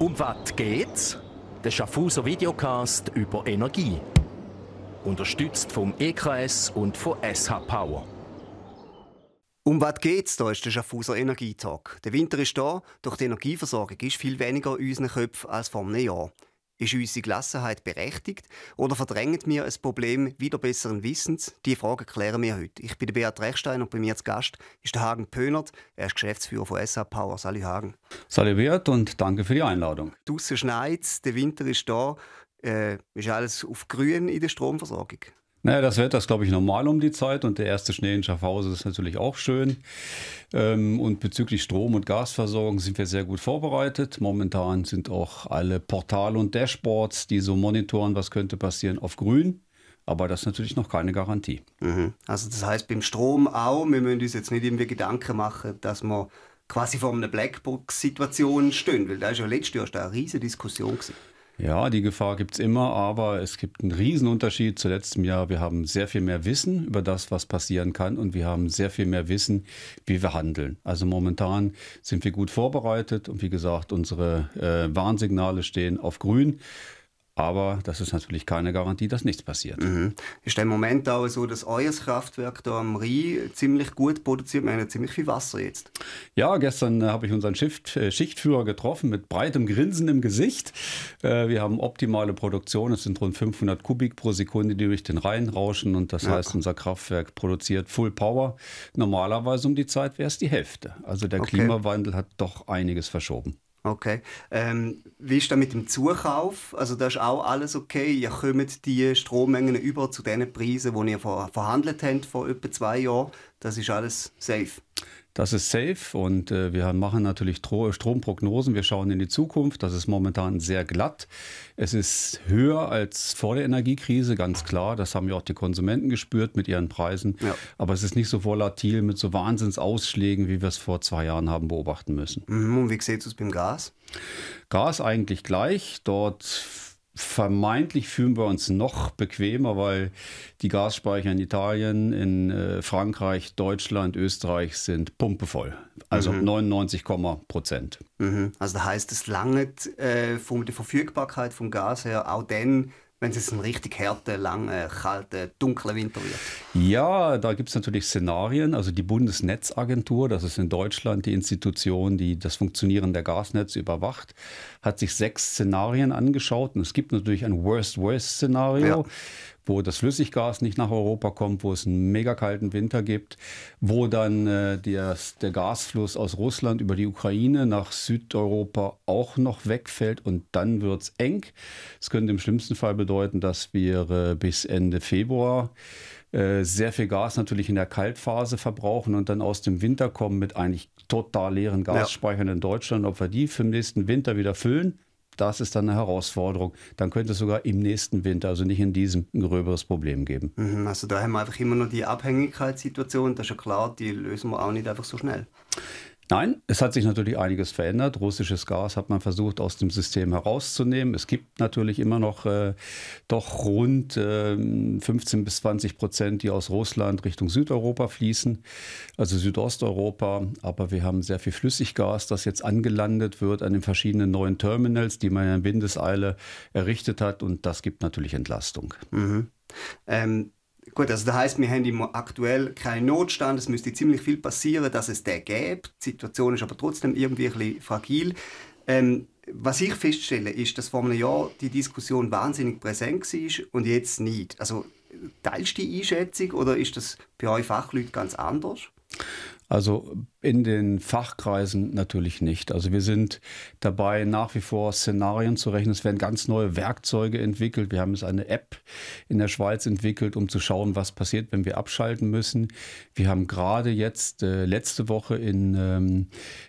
Um was geht's? Der Schaffhauser Videocast über Energie. Unterstützt vom EKS und von SH Power. Um was geht's? Da ist der Schaffhauser Energietalk. Der Winter ist da, doch die Energieversorgung ist viel weniger in unseren Köpfen als vor einem Jahr. Ist unsere Gelassenheit berechtigt oder verdrängen wir ein Problem wieder besseren Wissens? Die Frage klären wir heute. Ich bin Beat Rechstein und bei mir zu Gast ist der Hagen Pönert. Er ist Geschäftsführer von SA Power. Sali Hagen. Sali Beat und danke für die Einladung. Draussen schneit der Winter ist da. Äh, ist alles auf grün in der Stromversorgung? Naja, das Wetter ist, glaube ich, normal um die Zeit und der erste Schnee in Schaffhausen ist natürlich auch schön. Ähm, und bezüglich Strom- und Gasversorgung sind wir sehr gut vorbereitet. Momentan sind auch alle Portale und Dashboards, die so monitoren, was könnte passieren, auf grün. Aber das ist natürlich noch keine Garantie. Mhm. Also das heißt beim Strom auch, wir müssen uns jetzt nicht irgendwie Gedanken machen, dass wir quasi vor einer Blackbox-Situation stehen, weil da ist ja letztes Jahr eine riesige Diskussion gewesen. Ja, die Gefahr gibt es immer, aber es gibt einen Riesenunterschied zu letztem Jahr. Wir haben sehr viel mehr Wissen über das, was passieren kann und wir haben sehr viel mehr Wissen, wie wir handeln. Also momentan sind wir gut vorbereitet und wie gesagt, unsere äh, Warnsignale stehen auf grün. Aber das ist natürlich keine Garantie, dass nichts passiert. Mhm. Ist der Moment auch so, dass euer Kraftwerk da am Rhein ziemlich gut produziert? Wir haben ja ziemlich viel Wasser jetzt. Ja, gestern äh, habe ich unseren Schicht, äh, Schichtführer getroffen mit breitem Grinsen im Gesicht. Äh, wir haben optimale Produktion. Es sind rund 500 Kubik pro Sekunde, die durch den Rhein rauschen. Und das ja. heißt, unser Kraftwerk produziert Full Power. Normalerweise um die Zeit wäre es die Hälfte. Also der okay. Klimawandel hat doch einiges verschoben. Okay. Ähm, wie ist das mit dem Zukauf? Also da ist auch alles okay. Ihr kommt die Strommengen über zu den Preisen, die ihr verhandelt habt vor etwa zwei Jahren. Das ist alles safe. Das ist safe und äh, wir machen natürlich Stromprognosen. Wir schauen in die Zukunft. Das ist momentan sehr glatt. Es ist höher als vor der Energiekrise, ganz klar. Das haben ja auch die Konsumenten gespürt mit ihren Preisen. Ja. Aber es ist nicht so volatil mit so Wahnsinnsausschlägen, wie wir es vor zwei Jahren haben beobachten müssen. Mhm, und wie sieht es beim Gas? Gas eigentlich gleich. Dort vermeintlich fühlen wir uns noch bequemer, weil die Gasspeicher in Italien, in äh, Frankreich, Deutschland, Österreich sind pumpevoll. Also mhm. 99, Prozent. Mhm. Also das heißt, es langt äh, von der Verfügbarkeit vom Gas her auch dann, wenn es ein richtig härter, langer, kalter, dunkler Winter wird? Ja, da gibt es natürlich Szenarien. Also die Bundesnetzagentur, das ist in Deutschland die Institution, die das Funktionieren der Gasnetze überwacht, hat sich sechs Szenarien angeschaut. Und es gibt natürlich ein Worst-Worst-Szenario. Ja wo das Flüssiggas nicht nach Europa kommt, wo es einen mega kalten Winter gibt, wo dann äh, der, der Gasfluss aus Russland über die Ukraine nach Südeuropa auch noch wegfällt und dann wird es eng. Es könnte im schlimmsten Fall bedeuten, dass wir äh, bis Ende Februar äh, sehr viel Gas natürlich in der Kaltphase verbrauchen und dann aus dem Winter kommen mit eigentlich total leeren Gasspeichern ja. in Deutschland. Ob wir die für den nächsten Winter wieder füllen, das ist dann eine Herausforderung. Dann könnte es sogar im nächsten Winter, also nicht in diesem, ein gröberes Problem geben. Mhm, also da haben wir einfach immer noch die Abhängigkeitssituation. Das ist ja klar, die lösen wir auch nicht einfach so schnell. Nein, es hat sich natürlich einiges verändert. Russisches Gas hat man versucht aus dem System herauszunehmen. Es gibt natürlich immer noch äh, doch rund äh, 15 bis 20 Prozent, die aus Russland Richtung Südeuropa fließen, also Südosteuropa. Aber wir haben sehr viel Flüssiggas, das jetzt angelandet wird an den verschiedenen neuen Terminals, die man in Windeseile errichtet hat. Und das gibt natürlich Entlastung. Mhm. Ähm Gut, also das heißt, wir haben aktuell keinen Notstand. Es müsste ziemlich viel passieren, dass es den gäbe. Die Situation ist aber trotzdem irgendwie ein bisschen fragil. Ähm, was ich feststelle, ist, dass vor einem Jahr die Diskussion wahnsinnig präsent war und jetzt nicht. Also teilst du die Einschätzung oder ist das bei euch Fachleuten ganz anders? Also in den Fachkreisen natürlich nicht. Also wir sind dabei, nach wie vor Szenarien zu rechnen. Es werden ganz neue Werkzeuge entwickelt. Wir haben jetzt eine App in der Schweiz entwickelt, um zu schauen, was passiert, wenn wir abschalten müssen. Wir haben gerade jetzt äh, letzte Woche in, ähm,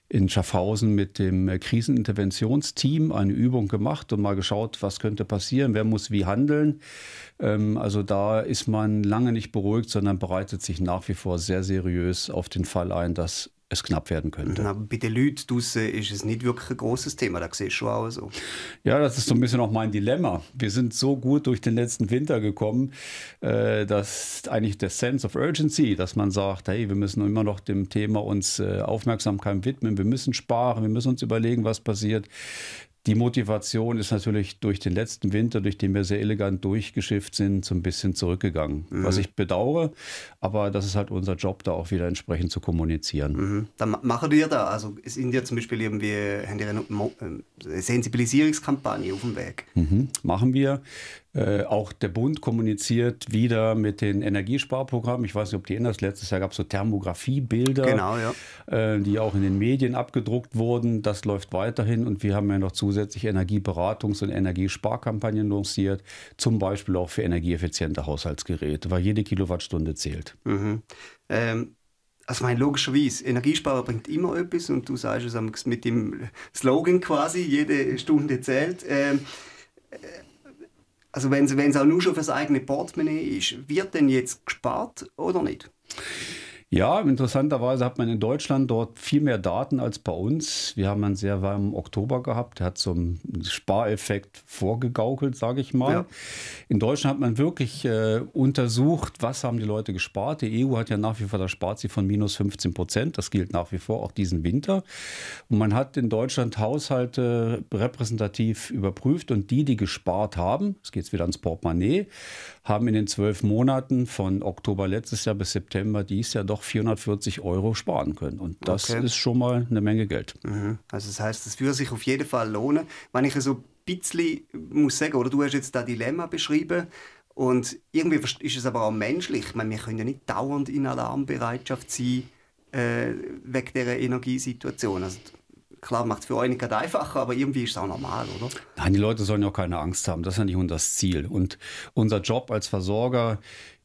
in Schaffhausen mit dem Kriseninterventionsteam eine Übung gemacht und mal geschaut, was könnte passieren, wer muss wie handeln. Ähm, also da ist man lange nicht beruhigt, sondern bereitet sich nach wie vor sehr seriös auf den Fall ein, dass es knapp werden könnte. Aber bei den Leuten draussen ist es nicht wirklich ein großes Thema, das siehst du auch so. Ja, das ist so ein bisschen auch mein Dilemma. Wir sind so gut durch den letzten Winter gekommen, äh, dass eigentlich der Sense of Urgency, dass man sagt, hey, wir müssen immer noch dem Thema uns äh, Aufmerksamkeit widmen, wir müssen sparen, wir müssen uns überlegen, was passiert die Motivation ist natürlich durch den letzten Winter, durch den wir sehr elegant durchgeschifft sind, so ein bisschen zurückgegangen. Mhm. Was ich bedauere, aber das ist halt unser Job, da auch wieder entsprechend zu kommunizieren. Mhm. Dann machen wir da, also sind ja zum Beispiel irgendwie, haben ihr eine Sensibilisierungskampagne auf dem Weg? Mhm. Machen wir. Äh, auch der Bund kommuniziert wieder mit den Energiesparprogrammen. Ich weiß nicht, ob die erinnerst, letztes Jahr gab es so Thermografiebilder, genau, ja. äh, die auch in den Medien abgedruckt wurden. Das läuft weiterhin und wir haben ja noch zusätzlich Energieberatungs- und Energiesparkampagnen lanciert, zum Beispiel auch für energieeffiziente Haushaltsgeräte, weil jede Kilowattstunde zählt. Mhm. Ähm also mein logischerweise, Energiesparen bringt immer etwas und du sagst es mit dem Slogan quasi, jede Stunde zählt. Ähm, also wenn es auch nur schon für das eigene Portemonnaie ist, wird denn jetzt gespart oder nicht? Ja, interessanterweise hat man in Deutschland dort viel mehr Daten als bei uns. Wir haben einen sehr warmen Oktober gehabt, der hat so einen Spareffekt vorgegaukelt, sage ich mal. Ja. In Deutschland hat man wirklich äh, untersucht, was haben die Leute gespart. Die EU hat ja nach wie vor das Sparziel von minus 15 Prozent. Das gilt nach wie vor auch diesen Winter. Und man hat in Deutschland Haushalte repräsentativ überprüft und die, die gespart haben, es geht wieder ans Portemonnaie, haben in den zwölf Monaten von Oktober letztes Jahr bis September dies Jahr doch 440 Euro sparen können. Und das okay. ist schon mal eine Menge Geld. Mhm. Also das heißt, es würde sich auf jeden Fall lohnen. Wenn ich so ein bisschen muss sagen, oder du hast jetzt das Dilemma beschrieben, und irgendwie ist es aber auch menschlich. Ich meine, wir können ja nicht dauernd in Alarmbereitschaft sein äh, wegen dieser Energiesituation. Also klar, macht es für euch nicht einfacher, aber irgendwie ist es auch normal, oder? Nein, die Leute sollen ja auch keine Angst haben. Das ist ja nicht unser Ziel. Und unser Job als Versorger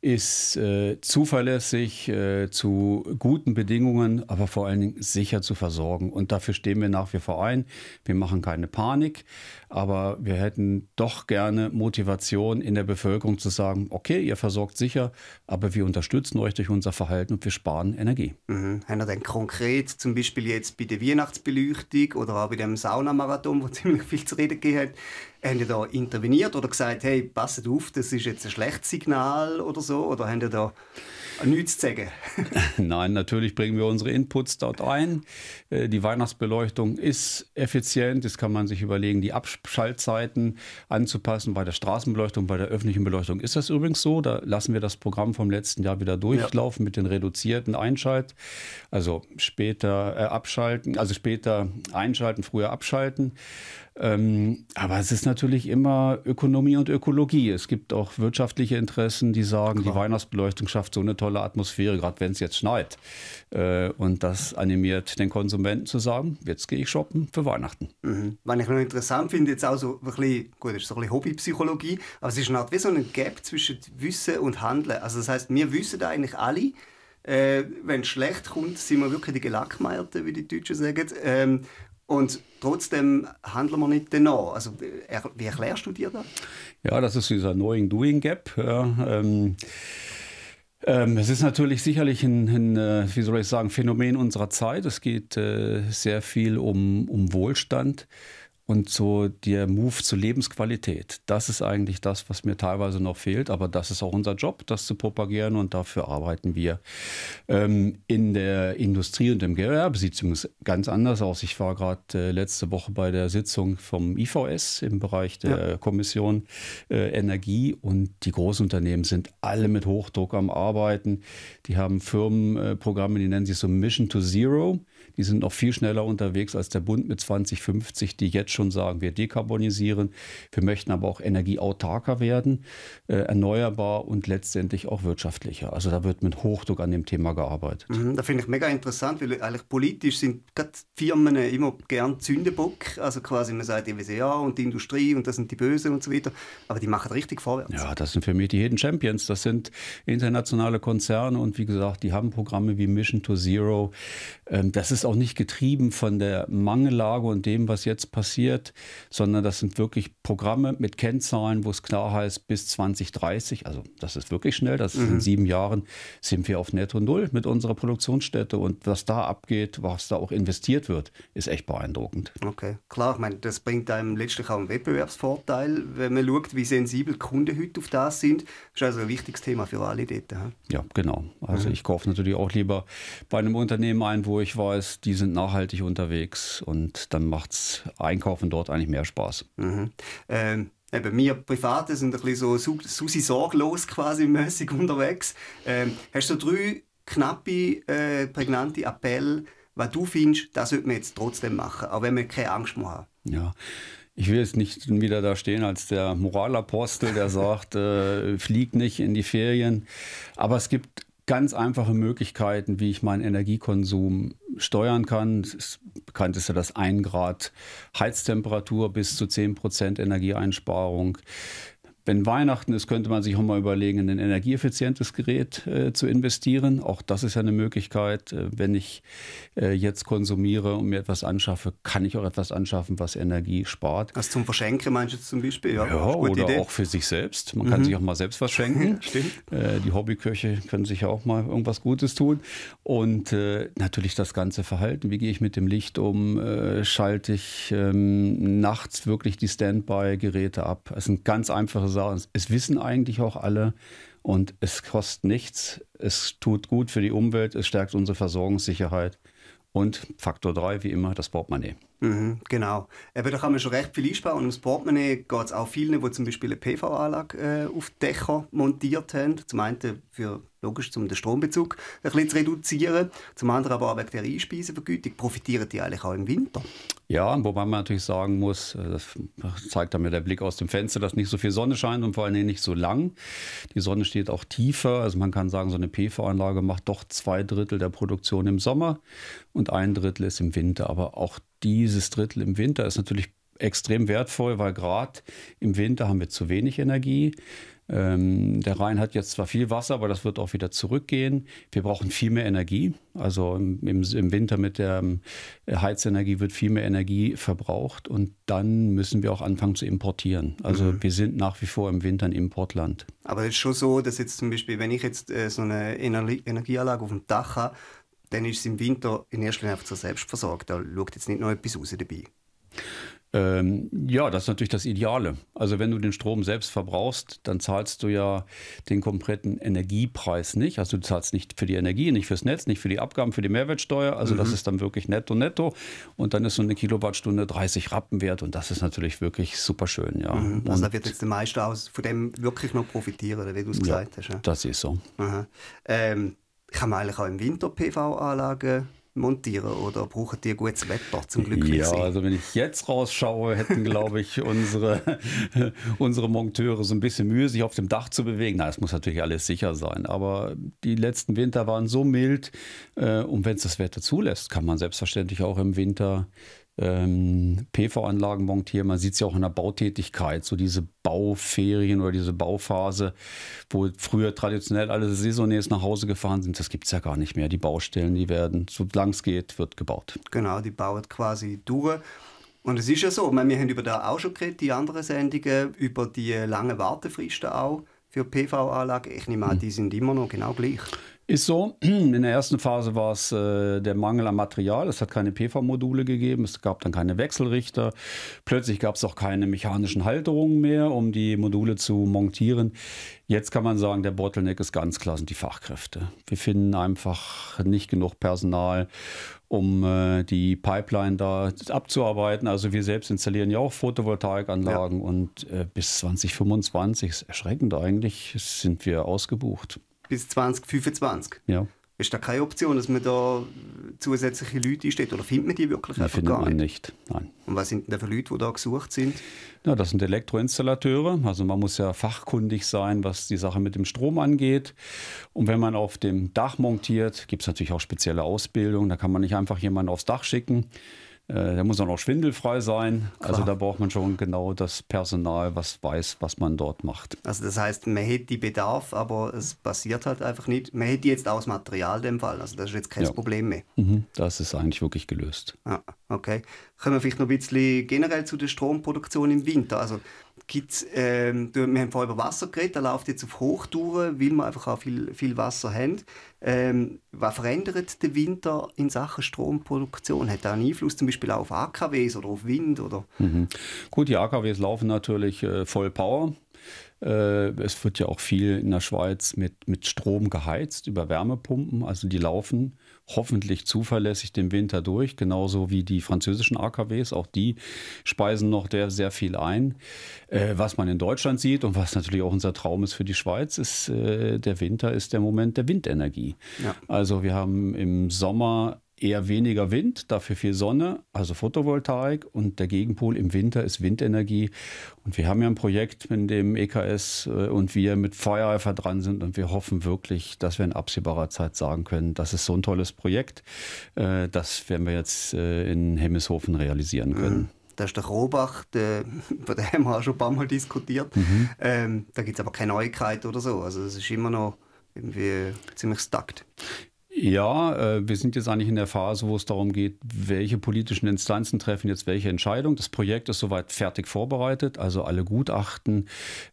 ist äh, zuverlässig, äh, zu guten Bedingungen, aber vor allen Dingen sicher zu versorgen. Und dafür stehen wir nach wie vor ein. Wir machen keine Panik, aber wir hätten doch gerne Motivation in der Bevölkerung zu sagen, okay, ihr versorgt sicher, aber wir unterstützen euch durch unser Verhalten und wir sparen Energie. Mhm. Haben wir denn konkret zum Beispiel jetzt bei der Weihnachtsbeleuchtung oder auch bei dem Saunamarathon, wo ziemlich viel zu reden gegeben haben die da interveniert oder gesagt, hey, passt auf, das ist jetzt ein schlechtes Signal oder so? Oder haben die da nichts zu sagen? Nein, natürlich bringen wir unsere Inputs dort ein. Äh, die Weihnachtsbeleuchtung ist effizient. Das kann man sich überlegen, die Abschaltzeiten anzupassen. Bei der Straßenbeleuchtung, bei der öffentlichen Beleuchtung ist das übrigens so. Da lassen wir das Programm vom letzten Jahr wieder durchlaufen ja. mit den reduzierten Einschalt. Also später äh, abschalten, also später einschalten, früher abschalten. Ähm, aber es ist natürlich immer Ökonomie und Ökologie. Es gibt auch wirtschaftliche Interessen, die sagen, Klar. die Weihnachtsbeleuchtung schafft so eine tolle Atmosphäre, gerade wenn es jetzt schneit. Äh, und das animiert den Konsumenten zu sagen, jetzt gehe ich shoppen für Weihnachten. Mhm. Was ich noch interessant finde, jetzt auch so ein bisschen, gut, ist so ein bisschen Hobbypsychologie, aber es ist eine Art wie so ein Gap zwischen Wissen und Handeln. Also das heißt, wir wissen eigentlich alle, äh, wenn es schlecht kommt, sind wir wirklich die Gelackmeierten, wie die Deutschen sagen. Ähm, und trotzdem handeln wir nicht danach. Also, wie erklärst du dir das? Ja, das ist dieser Knowing-Doing-Gap. Ja, ähm, ähm, es ist natürlich sicherlich ein, ein, äh, wie soll ich sagen, Phänomen unserer Zeit. Es geht äh, sehr viel um, um Wohlstand und so der Move zur Lebensqualität. Das ist eigentlich das, was mir teilweise noch fehlt, aber das ist auch unser Job, das zu propagieren und dafür arbeiten wir. Ähm, in der Industrie und im Gewerbe sieht es ganz anders aus. Ich war gerade äh, letzte Woche bei der Sitzung vom IVS im Bereich der ja. Kommission äh, Energie und die Großunternehmen sind alle mit Hochdruck am Arbeiten. Die haben Firmenprogramme, die nennen sich so Mission to Zero. Die sind noch viel schneller unterwegs als der Bund mit 2050, die jetzt schon sagen, wir dekarbonisieren. Wir möchten aber auch energieautarker werden, äh, erneuerbar und letztendlich auch wirtschaftlicher. Also da wird mit Hochdruck an dem Thema gearbeitet. Mhm, da finde ich mega interessant, weil eigentlich politisch sind gerade Firmen immer gern Zündebock. Also quasi man sagt ja und die Industrie und das sind die Bösen und so weiter. Aber die machen richtig vorwärts. Ja, das sind für mich die Hidden Champions. Das sind internationale Konzerne und wie gesagt, die haben Programme wie Mission to Zero. Ähm, das ist auch nicht getrieben von der Mangellage und dem, was jetzt passiert, sondern das sind wirklich Programme mit Kennzahlen, wo es klar heißt, bis 2030, also das ist wirklich schnell, das ist mhm. in sieben Jahren, sind wir auf Netto Null mit unserer Produktionsstätte und was da abgeht, was da auch investiert wird, ist echt beeindruckend. Okay, klar, ich meine, das bringt einem letztlich auch einen Wettbewerbsvorteil, wenn man schaut, wie sensibel Kunden heute auf das sind. Das ist also ein wichtiges Thema für alle dort. Ja, genau. Also mhm. ich kaufe natürlich auch lieber bei einem Unternehmen ein, wo ich weiß, und die sind nachhaltig unterwegs und dann macht es Einkaufen dort eigentlich mehr Spaß. Mhm. Ähm, eben, wir Private sind ein bisschen so Susi sorglos quasi mäßig unterwegs. Ähm, hast du drei knappe, äh, prägnante Appelle, was du findest, das sollte man jetzt trotzdem machen, auch wenn wir keine Angst mehr haben? Ja. Ich will jetzt nicht wieder da stehen als der Moralapostel, der sagt, äh, flieg nicht in die Ferien. Aber es gibt ganz einfache Möglichkeiten, wie ich meinen Energiekonsum steuern kann. Ist bekannt ist ja das 1 Grad Heiztemperatur bis zu 10 Prozent Energieeinsparung. Wenn Weihnachten ist, könnte man sich auch mal überlegen, in ein energieeffizientes Gerät äh, zu investieren. Auch das ist ja eine Möglichkeit. Äh, wenn ich äh, jetzt konsumiere und mir etwas anschaffe, kann ich auch etwas anschaffen, was Energie spart. Also zum Verschenken meinst du zum Beispiel? Ja, ja oder Idee. auch für sich selbst. Man mhm. kann sich auch mal selbst was schenken. Stimmt. Äh, die Hobbyköche können sich ja auch mal irgendwas Gutes tun. Und äh, natürlich das ganze Verhalten. Wie gehe ich mit dem Licht um? Äh, schalte ich ähm, nachts wirklich die Standby-Geräte ab? Das sind ganz einfache sagen, es wissen eigentlich auch alle und es kostet nichts. Es tut gut für die Umwelt, es stärkt unsere Versorgungssicherheit. Und Faktor 3, wie immer, das Portemonnaie. Mhm, genau. Eben, da kann man schon recht viel einsparen. Und ums Portemonnaie geht es auch vielen, die zum Beispiel eine PV-Anlage äh, auf Dächer montiert haben. Zum einen für logisch, um den Strombezug ein bisschen zu reduzieren. Zum anderen aber auch wegen der Einspeisevergütung profitieren die eigentlich auch im Winter. Ja, wobei man natürlich sagen muss, äh, das zeigt dann mir der Blick aus dem Fenster, dass nicht so viel Sonne scheint und vor allen Dingen nicht so lang. Die Sonne steht auch tiefer. Also man kann sagen, so eine PV-Anlage macht doch zwei Drittel der Produktion im Sommer und ein Drittel ist im Winter. Aber auch dieses Drittel im Winter ist natürlich extrem wertvoll, weil gerade im Winter haben wir zu wenig Energie. Ähm, der Rhein hat jetzt zwar viel Wasser, aber das wird auch wieder zurückgehen. Wir brauchen viel mehr Energie. Also im, im, Winter mit der ähm, Heizenergie wird viel mehr Energie verbraucht und dann müssen wir auch anfangen zu importieren. Also mhm. wir sind nach wie vor im Winter ein Importland. Aber es ist schon so, dass jetzt zum Beispiel, wenn ich jetzt äh, so eine Energieanlage auf dem Dach habe, dann ist es im Winter in erster Linie einfach zur Selbstversorgung. Da schaut jetzt nicht noch etwas raus dabei. Ähm, ja, das ist natürlich das Ideale. Also wenn du den Strom selbst verbrauchst, dann zahlst du ja den kompletten Energiepreis nicht. Also du zahlst nicht für die Energie, nicht fürs Netz, nicht für die Abgaben, für die Mehrwertsteuer. Also mhm. das ist dann wirklich netto netto. Und dann ist so eine Kilowattstunde 30 Rappen wert und das ist natürlich wirklich super schön. Ja. Mhm. Also da wird jetzt der meiste aus von dem wirklich noch profitieren, wie du es gesagt ja, hast. Ja? Das ist so. Ähm, kann man eigentlich auch im Winter PV-Anlagen montieren oder brauchen die gutes Wetter zum glücklich Ja, also wenn ich jetzt rausschaue, hätten, glaube ich, unsere, unsere Monteure so ein bisschen Mühe, sich auf dem Dach zu bewegen. Na, es muss natürlich alles sicher sein, aber die letzten Winter waren so mild äh, und wenn es das Wetter zulässt, kann man selbstverständlich auch im Winter ähm, PV-Anlagen montieren. Man sieht es ja auch in der Bautätigkeit, so diese Bauferien oder diese Bauphase, wo früher traditionell alle Saisonniers nach Hause gefahren sind. Das gibt es ja gar nicht mehr. Die Baustellen, die werden, solange es geht, wird gebaut. Genau, die bauen quasi durch. Und es ist ja so, wir haben über da auch schon geredet, die anderen Sendungen, über die langen Wartefristen auch für PV-Anlagen. Ich nehme an, die sind immer noch genau gleich. Ist so. In der ersten Phase war es äh, der Mangel an Material. Es hat keine PV-Module gegeben. Es gab dann keine Wechselrichter. Plötzlich gab es auch keine mechanischen Halterungen mehr, um die Module zu montieren. Jetzt kann man sagen, der Bottleneck ist ganz klar sind die Fachkräfte. Wir finden einfach nicht genug Personal, um äh, die Pipeline da abzuarbeiten. Also wir selbst installieren ja auch Photovoltaikanlagen ja. und äh, bis 2025 ist erschreckend eigentlich, sind wir ausgebucht bis 2025. Ja. Ist da keine Option, dass man da zusätzliche Leute einstellt? Oder findet man die wirklich einfach findet gar man nicht? Nein. Und was sind denn da für Leute, die da gesucht sind? Ja, das sind Elektroinstallateure. Also man muss ja fachkundig sein, was die Sache mit dem Strom angeht. Und wenn man auf dem Dach montiert, gibt es natürlich auch spezielle Ausbildung. Da kann man nicht einfach jemanden aufs Dach schicken. Äh, der muss auch noch schwindelfrei sein. Also Klar. Also da braucht man schon genau das Personal, was weiß, was man dort macht. Also das heißt, man hätte die Bedarf, aber es passiert halt einfach nicht. Man hätte jetzt aus Material dem Fall. Also das ist jetzt kein ja. Problem mehr. Mhm, das ist eigentlich wirklich gelöst. Ah, okay. Kommen wir vielleicht noch ein bisschen generell zu der Stromproduktion im Winter. Also gibt's, ähm, wir haben vorhin über Wasser geredet, da läuft jetzt auf Hochtouren, weil wir einfach auch viel, viel Wasser haben. Ähm, was verändert der Winter in Sachen Stromproduktion? Hat er einen Einfluss zum Beispiel auch auf AKWs oder auf Wind? Oder? Mhm. Gut, die AKWs laufen natürlich äh, voll Power. Äh, es wird ja auch viel in der Schweiz mit, mit Strom geheizt über Wärmepumpen. Also die laufen hoffentlich zuverlässig den Winter durch, genauso wie die französischen AKWs. Auch die speisen noch der, sehr viel ein. Äh, was man in Deutschland sieht und was natürlich auch unser Traum ist für die Schweiz, ist, äh, der Winter ist der Moment der Windenergie. Ja. Also wir haben im Sommer eher weniger Wind, dafür viel Sonne, also Photovoltaik. Und der Gegenpol im Winter ist Windenergie. Und wir haben ja ein Projekt, in dem EKS äh, und wir mit Feuereifer dran sind. Und wir hoffen wirklich, dass wir in absehbarer Zeit sagen können, das ist so ein tolles Projekt. Äh, das werden wir jetzt äh, in Hemmeshofen realisieren können. Mhm. Das ist der Robach, der, über den haben wir auch schon ein paar Mal diskutiert. Mhm. Ähm, da gibt es aber keine Neuigkeit oder so. Also es ist immer noch irgendwie ziemlich stuckt. Ja, äh, wir sind jetzt eigentlich in der Phase, wo es darum geht, welche politischen Instanzen treffen jetzt welche Entscheidung. Das Projekt ist soweit fertig vorbereitet, also alle Gutachten,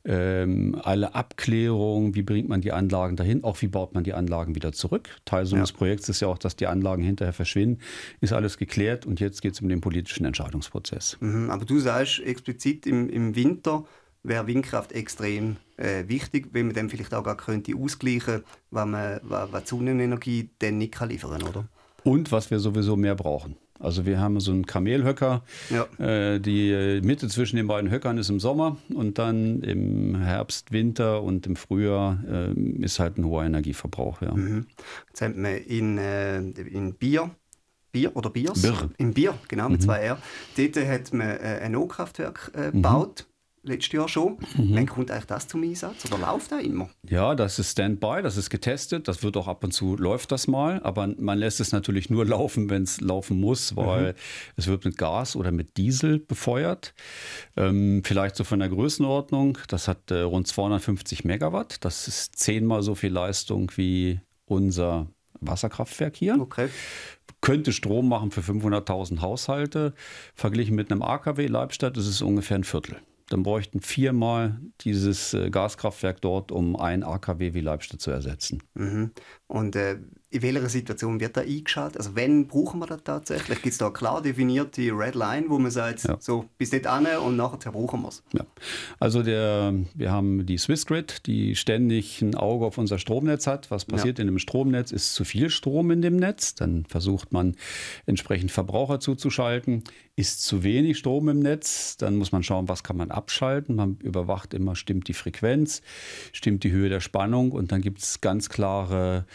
ähm, alle Abklärungen, wie bringt man die Anlagen dahin, auch wie baut man die Anlagen wieder zurück. Teil so eines ja. Projekts ist ja auch, dass die Anlagen hinterher verschwinden. Ist alles geklärt und jetzt geht es um den politischen Entscheidungsprozess. Mhm, aber du sagst explizit im, im Winter wäre Windkraft extrem äh, wichtig, weil man dann vielleicht auch gar könnte ausgleichen, was man was die Sonnenenergie dann nicht kann liefern, oder? Und was wir sowieso mehr brauchen. Also wir haben so einen Kamelhöcker. Ja. Äh, die Mitte zwischen den beiden Höckern ist im Sommer und dann im Herbst, Winter und im Frühjahr äh, ist halt ein hoher Energieverbrauch. Ja. Mhm. Jetzt haben wir in, äh, in Bier Bier oder Biers? Bier. Im Bier, genau, mit mhm. zwei R. Dort hat man äh, ein O-Kraftwerk äh, mhm. Letztes Jahr schon. Mhm. Wann kommt eigentlich das zum Einsatz oder läuft da immer? Ja, das ist Standby, das ist getestet, das wird auch ab und zu läuft das mal, aber man lässt es natürlich nur laufen, wenn es laufen muss, weil mhm. es wird mit Gas oder mit Diesel befeuert. Ähm, vielleicht so von der Größenordnung, das hat äh, rund 250 Megawatt, das ist zehnmal so viel Leistung wie unser Wasserkraftwerk hier. Okay könnte Strom machen für 500.000 Haushalte. Verglichen mit einem AKW Leibstadt ist es ungefähr ein Viertel dann bräuchten viermal dieses äh, Gaskraftwerk dort, um ein AKW wie Leibstadt zu ersetzen. Mhm. Und äh, in welcher Situation wird da eingeschaltet? Also wenn brauchen wir das tatsächlich? Gibt es da klar definierte Red Line, wo man sagt, ja. so bis nicht an und nachher brauchen wir es? Ja. Also der, wir haben die Swissgrid, die ständig ein Auge auf unser Stromnetz hat. Was passiert ja. in dem Stromnetz? Ist zu viel Strom in dem Netz? Dann versucht man entsprechend Verbraucher zuzuschalten. Ist zu wenig Strom im Netz? Dann muss man schauen, was kann man abschalten. Man überwacht immer, stimmt die Frequenz, stimmt die Höhe der Spannung und dann gibt es ganz klare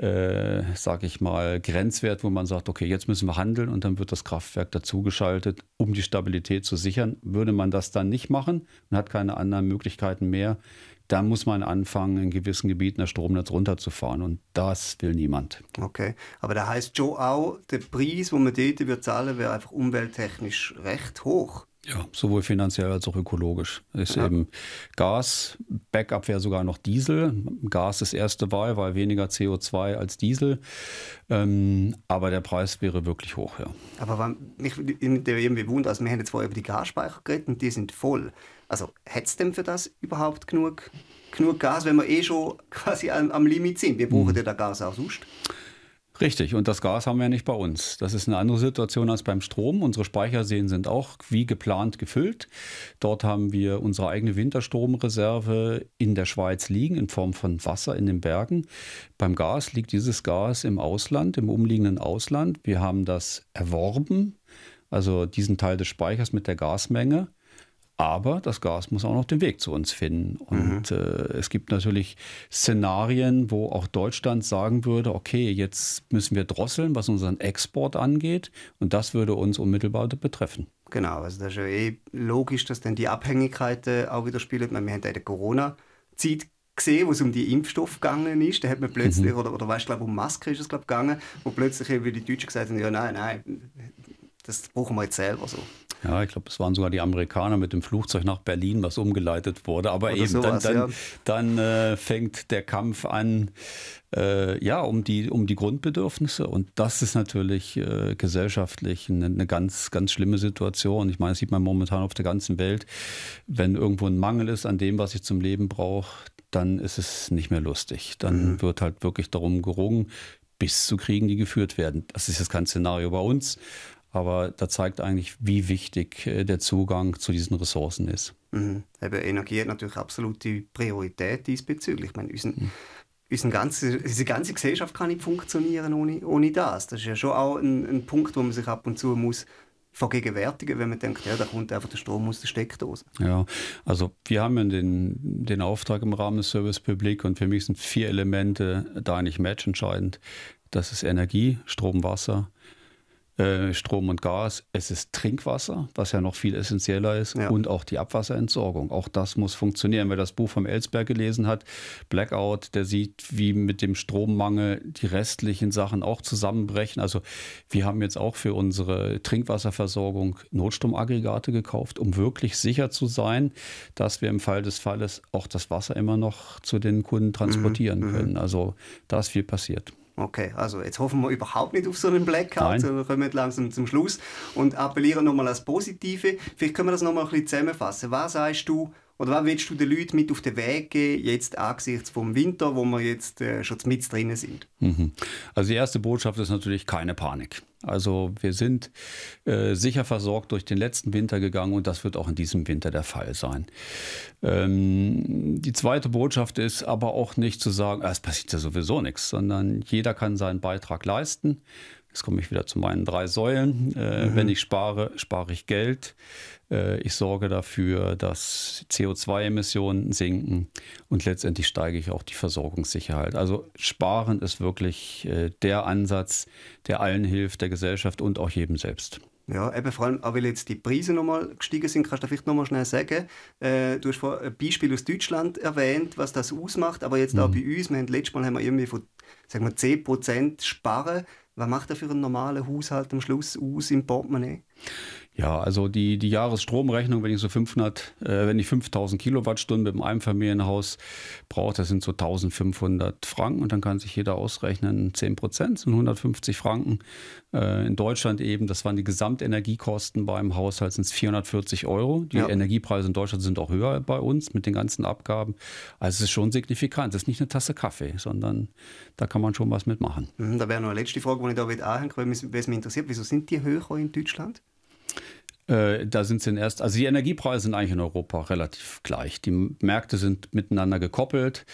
äh, sage ich mal, Grenzwert, wo man sagt, okay, jetzt müssen wir handeln und dann wird das Kraftwerk dazugeschaltet, um die Stabilität zu sichern. Würde man das dann nicht machen und hat keine anderen Möglichkeiten mehr, dann muss man anfangen, in gewissen Gebieten das Stromnetz runterzufahren. Und das will niemand. Okay, aber da heißt schon auch, der Preis, den man dort wird zahlen, wäre einfach umwelttechnisch recht hoch. Ja, sowohl finanziell als auch ökologisch. Ist ja. eben Gas, Backup wäre sogar noch Diesel. Gas ist erste Wahl, weil weniger CO2 als Diesel. Ähm, aber der Preis wäre wirklich hoch, ja. Aber mich irgendwie wundert, also wir haben jetzt vorher über die Gasspeicher geredet und die sind voll. Also hätte es denn für das überhaupt genug, genug Gas, wenn wir eh schon quasi am, am Limit sind? Wir brauchen hm. ja das Gas auch sonst. Richtig, und das Gas haben wir nicht bei uns. Das ist eine andere Situation als beim Strom. Unsere Speicherseen sind auch wie geplant gefüllt. Dort haben wir unsere eigene Winterstromreserve in der Schweiz liegen in Form von Wasser in den Bergen. Beim Gas liegt dieses Gas im Ausland, im umliegenden Ausland. Wir haben das erworben, also diesen Teil des Speichers mit der Gasmenge. Aber das Gas muss auch noch den Weg zu uns finden. Und mhm. äh, es gibt natürlich Szenarien, wo auch Deutschland sagen würde, okay, jetzt müssen wir drosseln, was unseren Export angeht. Und das würde uns unmittelbar betreffen. Genau, also das ist ja eh logisch, dass dann die Abhängigkeiten auch wieder spielen. wir haben in der Corona-Zeit gesehen, wo es um die Impfstoffe gegangen ist. Da hat man plötzlich, mhm. oder, oder weißt du, um Maske ist es glaub, gegangen, wo plötzlich eben die Deutschen gesagt haben, ja nein, nein, das brauchen wir jetzt selber so. Ja, ich glaube, es waren sogar die Amerikaner mit dem Flugzeug nach Berlin, was umgeleitet wurde. Aber Oder eben sowas, dann, dann, dann äh, fängt der Kampf an, äh, ja, um die, um die Grundbedürfnisse. Und das ist natürlich äh, gesellschaftlich eine, eine, ganz, ganz schlimme Situation. Ich meine, das sieht man momentan auf der ganzen Welt. Wenn irgendwo ein Mangel ist an dem, was ich zum Leben brauche, dann ist es nicht mehr lustig. Dann mhm. wird halt wirklich darum gerungen, bis zu Kriegen, die geführt werden. Das ist jetzt kein Szenario bei uns, aber da zeigt eigentlich, wie wichtig äh, der Zugang zu diesen Ressourcen ist. Mhm. Eben, Energie hat natürlich absolute Priorität diesbezüglich. Ich meine, unser, mhm. unsere ganze, unsere ganze Gesellschaft kann nicht funktionieren ohne, ohne das. Das ist ja schon auch ein, ein Punkt, wo man sich ab und zu muss vergegenwärtigen, wenn man denkt, ja, da kommt einfach der Strom aus der Steckdose. Ja, also wir haben ja den, den Auftrag im Rahmen des Service Public und für mich sind vier Elemente da eigentlich matchentscheidend. Das ist Energie, Strom, Wasser, äh, Strom und Gas, es ist Trinkwasser, was ja noch viel essentieller ist, ja. und auch die Abwasserentsorgung. Auch das muss funktionieren. Wer das Buch vom Elsberg gelesen hat, Blackout, der sieht, wie mit dem Strommangel die restlichen Sachen auch zusammenbrechen. Also wir haben jetzt auch für unsere Trinkwasserversorgung Notstromaggregate gekauft, um wirklich sicher zu sein, dass wir im Fall des Falles auch das Wasser immer noch zu den Kunden transportieren mhm. können. Also da ist viel passiert. Okay, also jetzt hoffen wir überhaupt nicht auf so einen Blackout, Nein. sondern kommen langsam zum Schluss und appellieren nochmal als Positive. Vielleicht können wir das nochmal ein bisschen zusammenfassen. Was sagst du, oder was willst du den Leuten mit auf den Weg geben, jetzt angesichts vom Winter, wo wir jetzt äh, schon mit drinnen sind? Mhm. Also die erste Botschaft ist natürlich keine Panik. Also wir sind äh, sicher versorgt durch den letzten Winter gegangen und das wird auch in diesem Winter der Fall sein. Ähm, die zweite Botschaft ist aber auch nicht zu sagen, ah, es passiert ja sowieso nichts, sondern jeder kann seinen Beitrag leisten. Jetzt komme ich wieder zu meinen drei Säulen. Äh, mhm. Wenn ich spare, spare ich Geld. Äh, ich sorge dafür, dass CO2-Emissionen sinken und letztendlich steige ich auch die Versorgungssicherheit. Also Sparen ist wirklich äh, der Ansatz, der allen hilft, der Gesellschaft und auch jedem selbst. Ja, eben vor allem, auch weil jetzt die Preise nochmal gestiegen sind, kannst du vielleicht nochmal schnell sagen. Äh, du hast vor ein Beispiel aus Deutschland erwähnt, was das ausmacht, aber jetzt mhm. auch bei uns, wir haben letztes Mal haben wir irgendwie von sagen wir, 10% sparen. Was macht das für einen normalen Haushalt am Schluss aus im Portemonnaie? Ja, also die, die Jahresstromrechnung, wenn ich so 500, äh, wenn ich 5000 Kilowattstunden mit einem Einfamilienhaus brauche, das sind so 1500 Franken und dann kann sich jeder ausrechnen, 10 Prozent sind 150 Franken. Äh, in Deutschland eben, das waren die Gesamtenergiekosten beim Haushalt, sind es 440 Euro. Die ja. Energiepreise in Deutschland sind auch höher bei uns mit den ganzen Abgaben. Also es ist schon signifikant. Es ist nicht eine Tasse Kaffee, sondern da kann man schon was mitmachen. Mhm, da wäre noch eine letzte Frage, die ich da anhängen weil es mich interessiert. Wieso sind die höher in Deutschland? Äh, da sind sie erst, also die Energiepreise sind eigentlich in Europa relativ gleich. Die Märkte sind miteinander gekoppelt,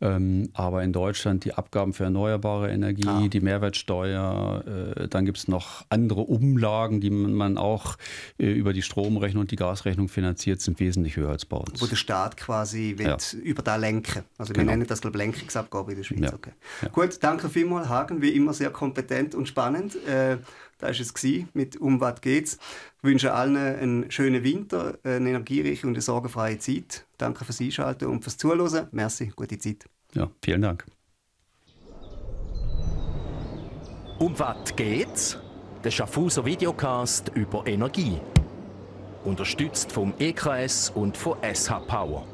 aber in Deutschland die Abgaben für erneuerbare Energie, ah. die Mehrwertsteuer, äh, dann gibt es noch andere Umlagen, die man auch äh, über die Stromrechnung und die Gasrechnung finanziert, sind wesentlich höher als bei uns. Wo der Staat quasi ja. über da lenken. Also wir genau. nennen das glaube Lenkungsabgabe in der Schweiz. Ja. Okay. Ja. Gut, danke vielmals, Hagen, wie immer sehr kompetent und spannend. Äh, das war es mit «Um was geht's?». Ich wünsche allen einen schönen Winter, eine energiereiche und eine sorgenfreie Zeit. Danke fürs Einschalten und fürs Zuhören. Merci, gute Zeit. Ja, vielen Dank. «Um was geht's?» Der Schaffhauser Videocast über Energie. Unterstützt vom EKS und von SH Power.